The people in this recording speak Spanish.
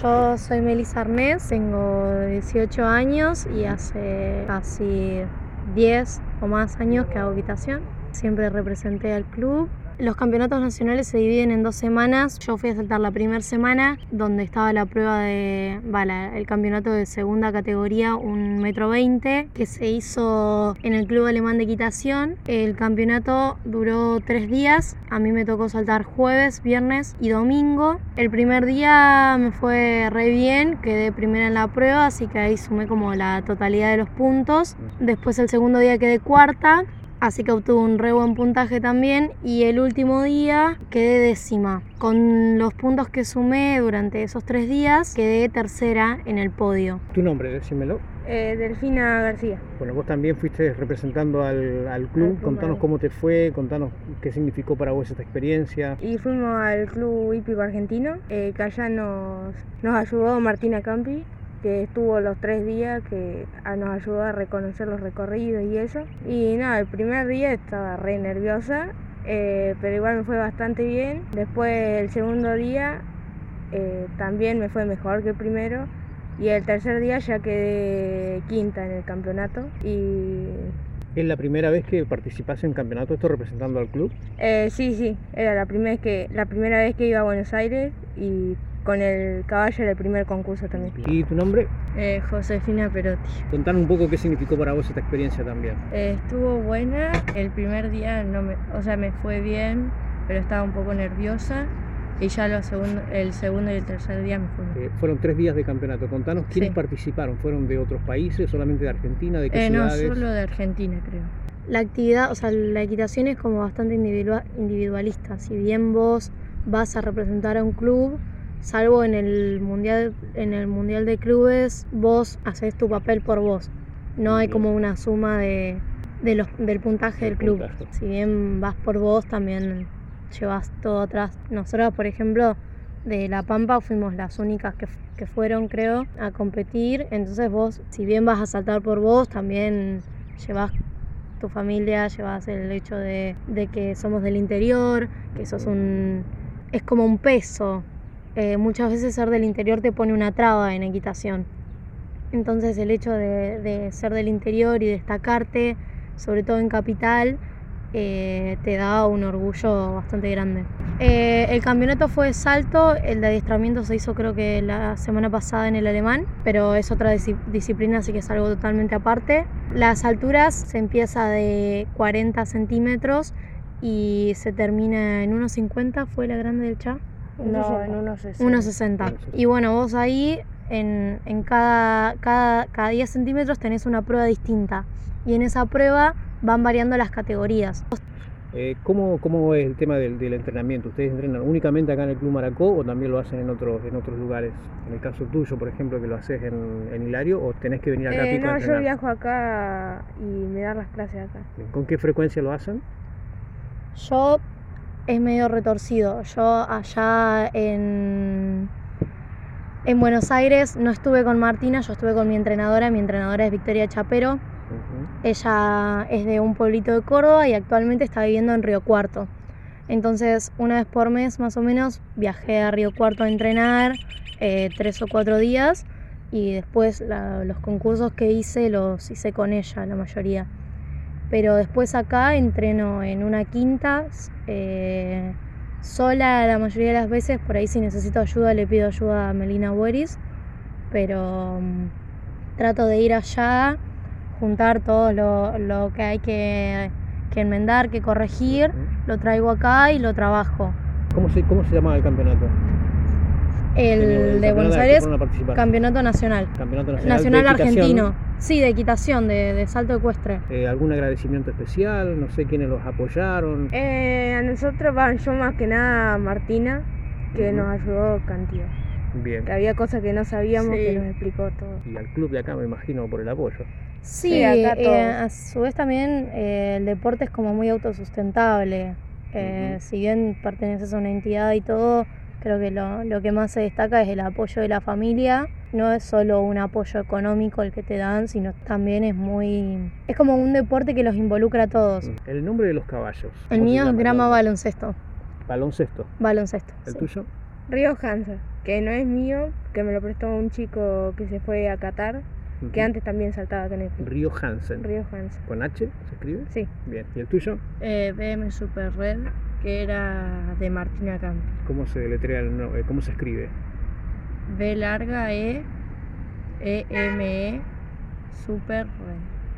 yo soy Melissa Arnés, tengo 18 años y hace casi 10 o más años que hago equitación. Siempre representé al club los campeonatos nacionales se dividen en dos semanas. Yo fui a saltar la primera semana, donde estaba la prueba de, vale, el campeonato de segunda categoría, un metro veinte, que se hizo en el Club Alemán de Equitación. El campeonato duró tres días. A mí me tocó saltar jueves, viernes y domingo. El primer día me fue re bien, quedé primera en la prueba, así que ahí sumé como la totalidad de los puntos. Después el segundo día quedé cuarta así que obtuve un re buen puntaje también y el último día quedé décima. Con los puntos que sumé durante esos tres días quedé tercera en el podio. ¿Tu nombre? Decímelo. Eh, Delfina García. Bueno, vos también fuiste representando al, club. contanos cómo te fue, contanos qué significó para vos esta experiencia. Y fuimos al club hípico argentino, eh, que allá nos, nos ayudó Martina Campi, que estuvo los tres días que nos ayudó a reconocer los recorridos y eso. Y nada, el primer día estaba re nerviosa, eh, pero igual me fue bastante bien. Después el segundo día eh, también me fue mejor que el primero. Y el tercer día ya quedé quinta en el campeonato. Y ¿Es la primera vez que participás en campeonato esto representando al club? Eh, sí, sí, era la primera, vez que, la primera vez que iba a Buenos Aires y con el caballo era el primer concurso también. ¿Y tu nombre? Eh, Josefina Perotti. Contanos un poco qué significó para vos esta experiencia también. Eh, estuvo buena, el primer día no me, o sea, me fue bien, pero estaba un poco nerviosa. Y ya lo segundo, el segundo y el tercer día me fue bien. Eh, fueron tres días de campeonato. Contanos quiénes participaron. ¿Fueron de otros países, solamente de Argentina? ¿De qué ciudades? No, solo de Argentina, creo. La actividad, o sea, la equitación es como bastante individualista. Si bien vos vas a representar a un club, salvo en el mundial en el mundial de clubes vos haces tu papel por vos. No hay como una suma de, los, del puntaje del club. si bien vas por vos también llevas todo atrás. Nosotros por ejemplo de La Pampa fuimos las únicas que, que fueron creo a competir. Entonces vos si bien vas a saltar por vos también llevas tu familia llevas el hecho de, de que somos del interior que sos un es como un peso eh, muchas veces ser del interior te pone una traba en equitación. Entonces el hecho de, ser del interior y destacarte, sobre todo en capital, eh, te da un orgullo bastante grande. Eh, el campeonato fue de salto, el de adiestramiento se hizo creo que la semana pasada en el alemán, pero es otra disciplina, así que es algo totalmente aparte. Las alturas se empieza de 40 centímetros y se termina en 1,50, fue la grande del Cha. No, en 1,60. Y bueno, vos ahí en, cada, cada, cada 10 centímetros tenés una prueba distinta. Y en esa prueba van variando las categorías. Eh, ¿cómo, ¿Cómo es el tema del, entrenamiento? ¿Ustedes entrenan únicamente acá en el Club Maracó o también lo hacen en otros, en otros lugares? En el caso tuyo, por ejemplo, que lo haces en, Hilario, ¿o tenés que venir acá a eh, Pico no, a yo viajo acá y me dan las clases acá. ¿Con qué frecuencia lo hacen? Yo es medio retorcido. Yo allá en, en Buenos Aires no estuve con Martina, yo estuve con mi entrenadora. Mi entrenadora es Victoria Chapero. Ella es de un pueblito de Córdoba y actualmente está viviendo en Río Cuarto. Entonces, una vez por mes más o menos, viajé a Río Cuarto a entrenar eh, tres o cuatro días y después los concursos que hice los hice con ella, la mayoría pero después acá entreno en una quinta, eh, sola la mayoría de las veces, por ahí si necesito ayuda le pido ayuda a Melina Bueris, pero mm, trato de ir allá, juntar todo lo, que hay que, enmendar, que corregir, lo traigo acá y lo trabajo. ¿Cómo se, cómo se llama el campeonato? El, de Buenos Aires, campeonato nacional. Campeonato nacional. Nacional argentino. Sí, de equitación, de, salto ecuestre. Eh, ¿Algún agradecimiento especial? No sé quiénes los apoyaron. Eh, a nosotros, van, yo más que nada Martina, que nos ayudó cantidad. Bien. Que había cosas que no sabíamos, que nos explicó todo. Y al club de acá, me imagino, por el apoyo. Sí, acá eh, a su vez también el deporte es como muy autosustentable. Si bien perteneces a una entidad y todo, Creo que lo, lo, que más se destaca es el apoyo de la familia. No es solo un apoyo económico el que te dan, sino también es muy... Es como un deporte que los involucra a todos. El nombre de los caballos. El mío es Grama Baloncesto. Baloncesto. Baloncesto. ¿El tuyo? Río Hansa, que no es mío, que me lo prestó un chico que se fue a Qatar, que antes también saltaba con él. Río Hansen. Río Hansen. ¿Con H se escribe? Sí. Bien. ¿Y el tuyo? Eh, BM Super Red que era de Martina Campi. ¿Cómo se deletrea el nombre? Eh, ¿Cómo se escribe? B larga E, E M E, super